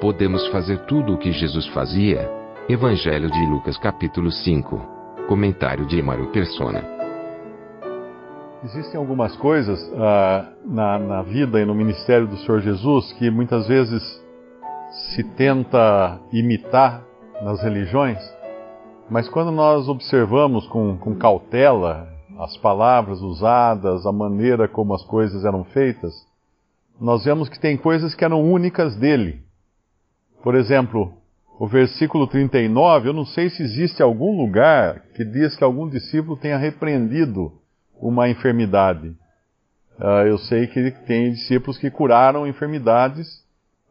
Podemos fazer tudo o que Jesus fazia? Evangelho de Lucas, capítulo 5. Comentário de Emaro Persona. Existem algumas coisas ah, na, na vida e no ministério do Senhor Jesus que muitas vezes se tenta imitar nas religiões, mas quando nós observamos com, com cautela as palavras usadas, a maneira como as coisas eram feitas, nós vemos que tem coisas que eram únicas dele. Por exemplo, o versículo 39, eu não sei se existe algum lugar que diz que algum discípulo tenha repreendido uma enfermidade. Uh, eu sei que tem discípulos que curaram enfermidades,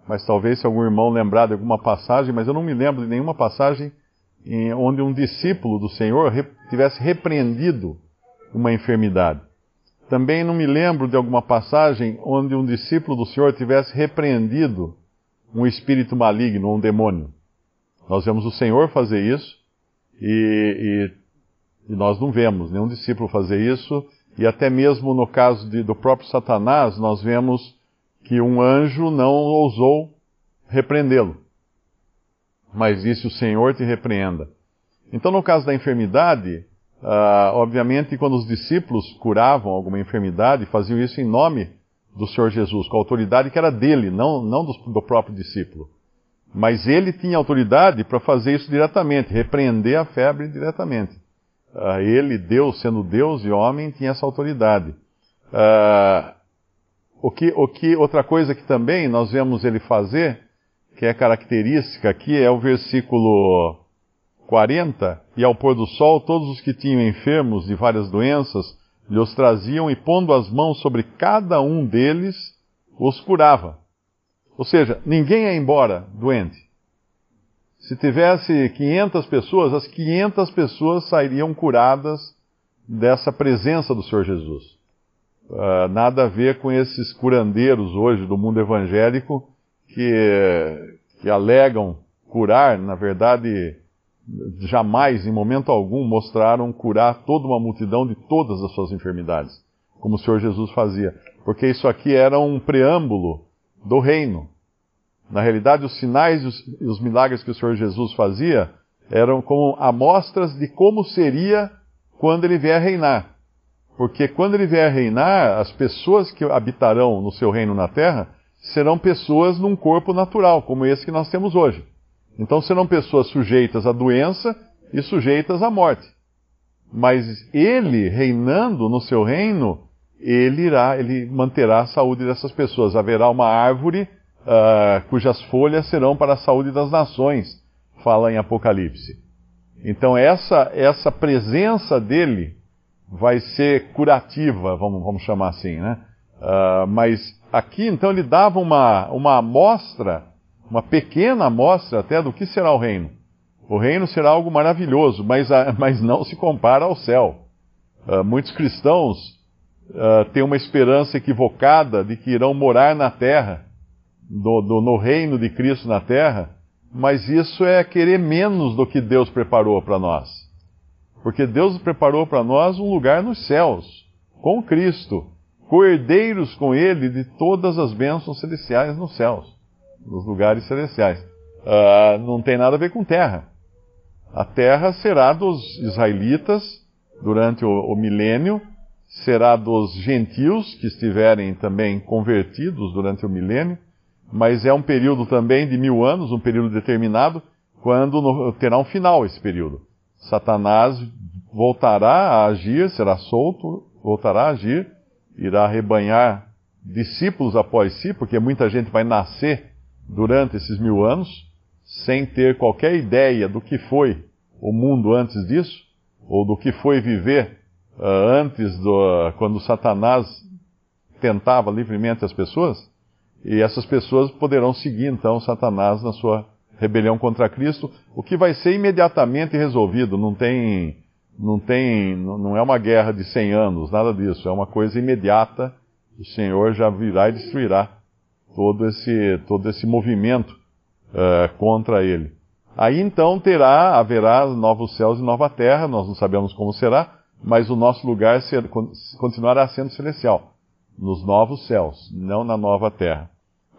mas talvez se algum irmão lembrar de alguma passagem, mas eu não me lembro de nenhuma passagem em, onde um discípulo do Senhor tivesse repreendido uma enfermidade. Também não me lembro de alguma passagem onde um discípulo do Senhor tivesse repreendido um espírito maligno, um demônio. Nós vemos o Senhor fazer isso e, e, e nós não vemos nenhum discípulo fazer isso. E até mesmo no caso de, do próprio Satanás, nós vemos que um anjo não ousou repreendê-lo. Mas disse: O Senhor te repreenda. Então, no caso da enfermidade, uh, obviamente, quando os discípulos curavam alguma enfermidade, faziam isso em nome do Senhor Jesus, com a autoridade que era dele, não, não do, do próprio discípulo. Mas ele tinha autoridade para fazer isso diretamente, repreender a febre diretamente. Uh, ele, Deus, sendo Deus e homem, tinha essa autoridade. Uh, o que, o que, outra coisa que também nós vemos ele fazer, que é característica aqui, é o versículo 40, e ao pôr do sol, todos os que tinham enfermos de várias doenças, lhes traziam e pondo as mãos sobre cada um deles, os curava. Ou seja, ninguém ia embora doente. Se tivesse 500 pessoas, as 500 pessoas sairiam curadas dessa presença do Senhor Jesus. Uh, nada a ver com esses curandeiros hoje do mundo evangélico que, que alegam curar, na verdade, jamais, em momento algum, mostraram curar toda uma multidão de todas as suas enfermidades, como o Senhor Jesus fazia. Porque isso aqui era um preâmbulo do reino. Na realidade, os sinais e os milagres que o Senhor Jesus fazia eram como amostras de como seria quando ele vier reinar. Porque quando ele vier reinar, as pessoas que habitarão no seu reino na terra serão pessoas num corpo natural, como esse que nós temos hoje. Então serão pessoas sujeitas à doença e sujeitas à morte. Mas ele, reinando no seu reino, ele irá, ele manterá a saúde dessas pessoas. Haverá uma árvore uh, cujas folhas serão para a saúde das nações, fala em Apocalipse. Então essa, essa presença dele vai ser curativa, vamos, vamos chamar assim, né? Uh, mas aqui então ele dava uma, uma amostra, uma pequena amostra até do que será o reino. O reino será algo maravilhoso, mas, uh, mas não se compara ao céu. Uh, muitos cristãos têm uma esperança equivocada de que irão morar na terra do, do, no reino de Cristo na terra, mas isso é querer menos do que Deus preparou para nós. Porque Deus preparou para nós um lugar nos céus, com Cristo, coerdeiros com Ele de todas as bênçãos celestiais nos céus, nos lugares celestiais. Uh, não tem nada a ver com terra. A terra será dos israelitas durante o, o milênio, será dos gentios que estiverem também convertidos durante o milênio, mas é um período também de mil anos, um período determinado, quando no, terá um final esse período. Satanás voltará a agir, será solto, voltará a agir, irá rebanhar discípulos após si, porque muita gente vai nascer durante esses mil anos, sem ter qualquer ideia do que foi o mundo antes disso, ou do que foi viver uh, antes do, uh, quando Satanás tentava livremente as pessoas. E essas pessoas poderão seguir então Satanás na sua rebelião contra Cristo, o que vai ser imediatamente resolvido, não tem não tem não é uma guerra de 100 anos, nada disso, é uma coisa imediata. O Senhor já virá e destruirá todo esse todo esse movimento uh, contra ele. Aí então terá, haverá novos céus e nova terra, nós não sabemos como será, mas o nosso lugar ser, continuará sendo celestial, nos novos céus, não na nova terra.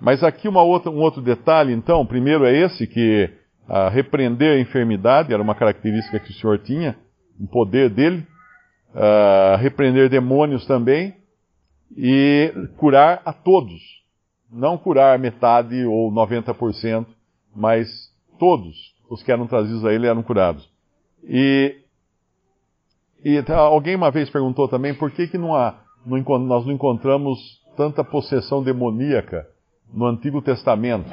Mas aqui outra, um outro detalhe, então, primeiro é esse, que a repreender a enfermidade era uma característica que o Senhor tinha, um poder dele, a repreender demônios também, e curar a todos. Não curar metade ou 90%, mas todos os que eram trazidos a ele eram curados. E e tá, alguém uma vez perguntou também por que, que não há, não, nós não encontramos tanta possessão demoníaca no Antigo Testamento.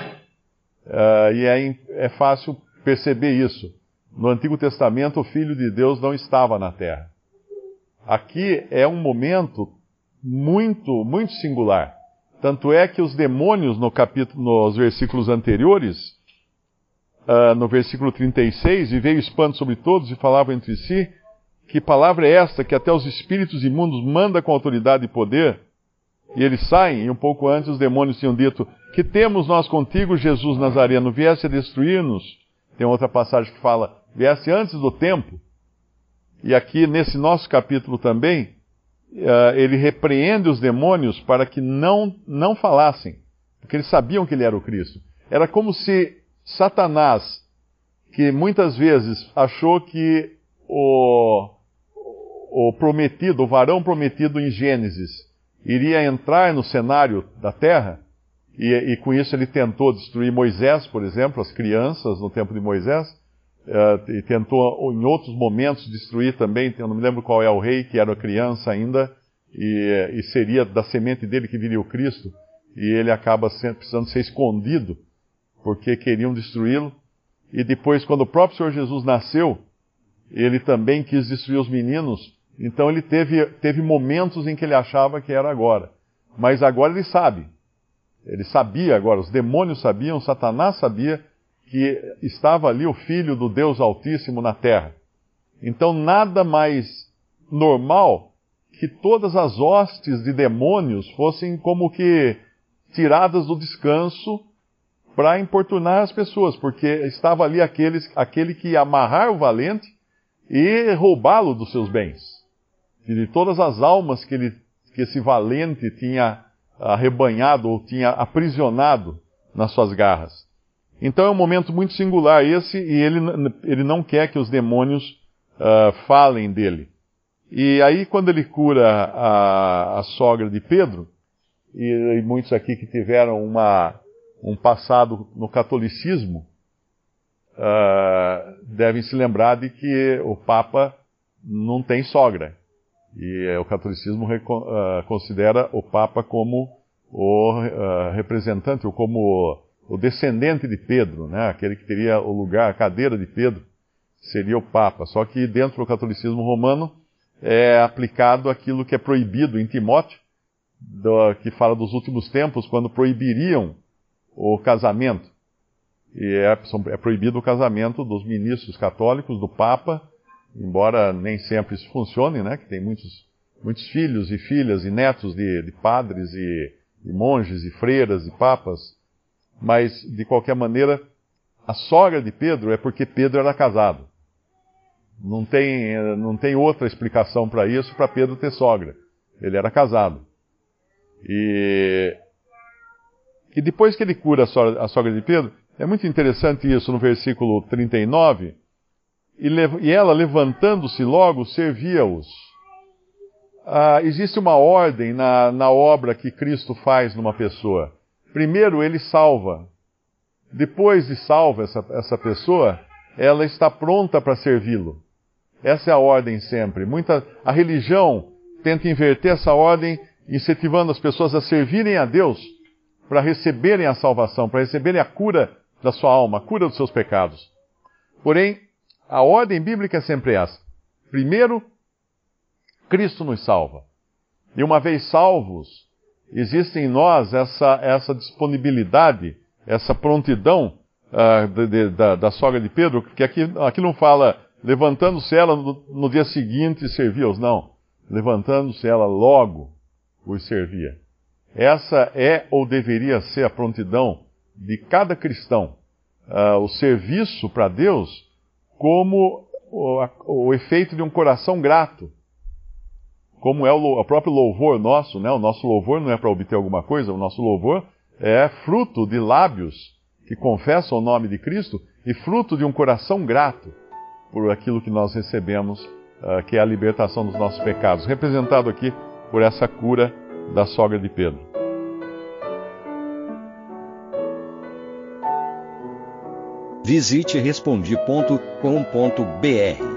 Uh, e é, é fácil perceber isso. No Antigo Testamento, o Filho de Deus não estava na terra. Aqui é um momento muito, muito singular. Tanto é que os demônios, no capítulo, nos versículos anteriores, uh, no versículo 36, e veio espanto sobre todos e falavam entre si, que palavra é esta que até os espíritos imundos manda com autoridade e poder? E eles saem, e um pouco antes os demônios tinham dito: Que temos nós contigo, Jesus Nazareno? Viesse a destruir-nos? Tem outra passagem que fala: Viesse antes do tempo. E aqui, nesse nosso capítulo também, uh, ele repreende os demônios para que não, não falassem, porque eles sabiam que ele era o Cristo. Era como se Satanás, que muitas vezes achou que o, o prometido, o varão prometido em Gênesis, iria entrar no cenário da terra, e, e, com isso ele tentou destruir Moisés, por exemplo, as crianças no tempo de Moisés, uh, e tentou em outros momentos destruir também, eu não me lembro qual é o rei, que era criança ainda, e, e seria da semente dele que viria o Cristo, e ele acaba precisando ser escondido, porque queriam destruí-lo. E depois, quando o próprio Senhor Jesus nasceu, ele também quis destruir os meninos, então ele teve, teve momentos em que ele achava que era agora. Mas agora ele sabe. Ele sabia agora, os demônios sabiam, Satanás sabia que estava ali o Filho do Deus Altíssimo na terra. Então nada mais normal que todas as hostes de demônios fossem como que tiradas do descanso para importunar as pessoas, porque estava ali aqueles, aquele que ia amarrar o valente e roubá-lo dos seus bens e de todas as almas que, ele, que esse valente tinha arrebanhado ou tinha aprisionado nas suas garras. Então é um momento muito singular esse, e ele, ele não quer que os demônios uh, falem dele. E aí, quando ele cura a, a sogra de Pedro, e, e, muitos aqui que tiveram uma, um passado no catolicismo, uh, devem se lembrar de que o Papa não tem sogra. E o catolicismo uh, considera o Papa como o uh, representante, ou como o, descendente de Pedro, né? aquele que teria o lugar, a cadeira de Pedro, seria o Papa. Só que dentro do catolicismo romano é aplicado aquilo que é proibido em Timóteo, do, que fala dos últimos tempos, quando proibiriam o casamento. E é, é proibido o casamento dos ministros católicos, do Papa, embora nem sempre isso funcione, né? Que tem muitos, muitos filhos e filhas e netos de, de padres e, e monges e freiras e papas, mas de qualquer maneira, a sogra de Pedro é porque Pedro era casado. Não tem, não tem outra explicação para isso, para Pedro ter sogra. Ele era casado. E, e depois que ele cura a sogra, a sogra de Pedro, é muito interessante isso no versículo 39 e, e ela, levantando-se logo, servia-os. Ah, existe uma ordem na, na obra que Cristo faz numa pessoa. Primeiro, ele salva. Depois de salva essa, essa pessoa, ela está pronta para servi-lo. Essa é a ordem sempre. Muita, a religião tenta inverter essa ordem, incentivando as pessoas a servirem a Deus para receberem a salvação, para receberem a cura da sua alma, a cura dos seus pecados. Porém, a ordem bíblica é sempre essa. Primeiro, Cristo nos salva. E uma vez salvos, existe em nós essa, essa disponibilidade, essa prontidão uh, de, de, da, da, sogra de Pedro, que aqui, aqui não fala levantando-se ela no, no, dia seguinte servia-os, não. Levantando-se ela logo os servia. Essa é ou deveria ser a prontidão de cada cristão. Uh, o serviço para Deus como o, o, efeito de um coração grato. Como é o, o próprio louvor nosso, né? O nosso louvor não é para obter alguma coisa, o nosso louvor é fruto de lábios que confessam o nome de Cristo e fruto de um coração grato por aquilo que nós recebemos, uh, que é a libertação dos nossos pecados, representado aqui por essa cura da sogra de Pedro. Visite respondi.com.br.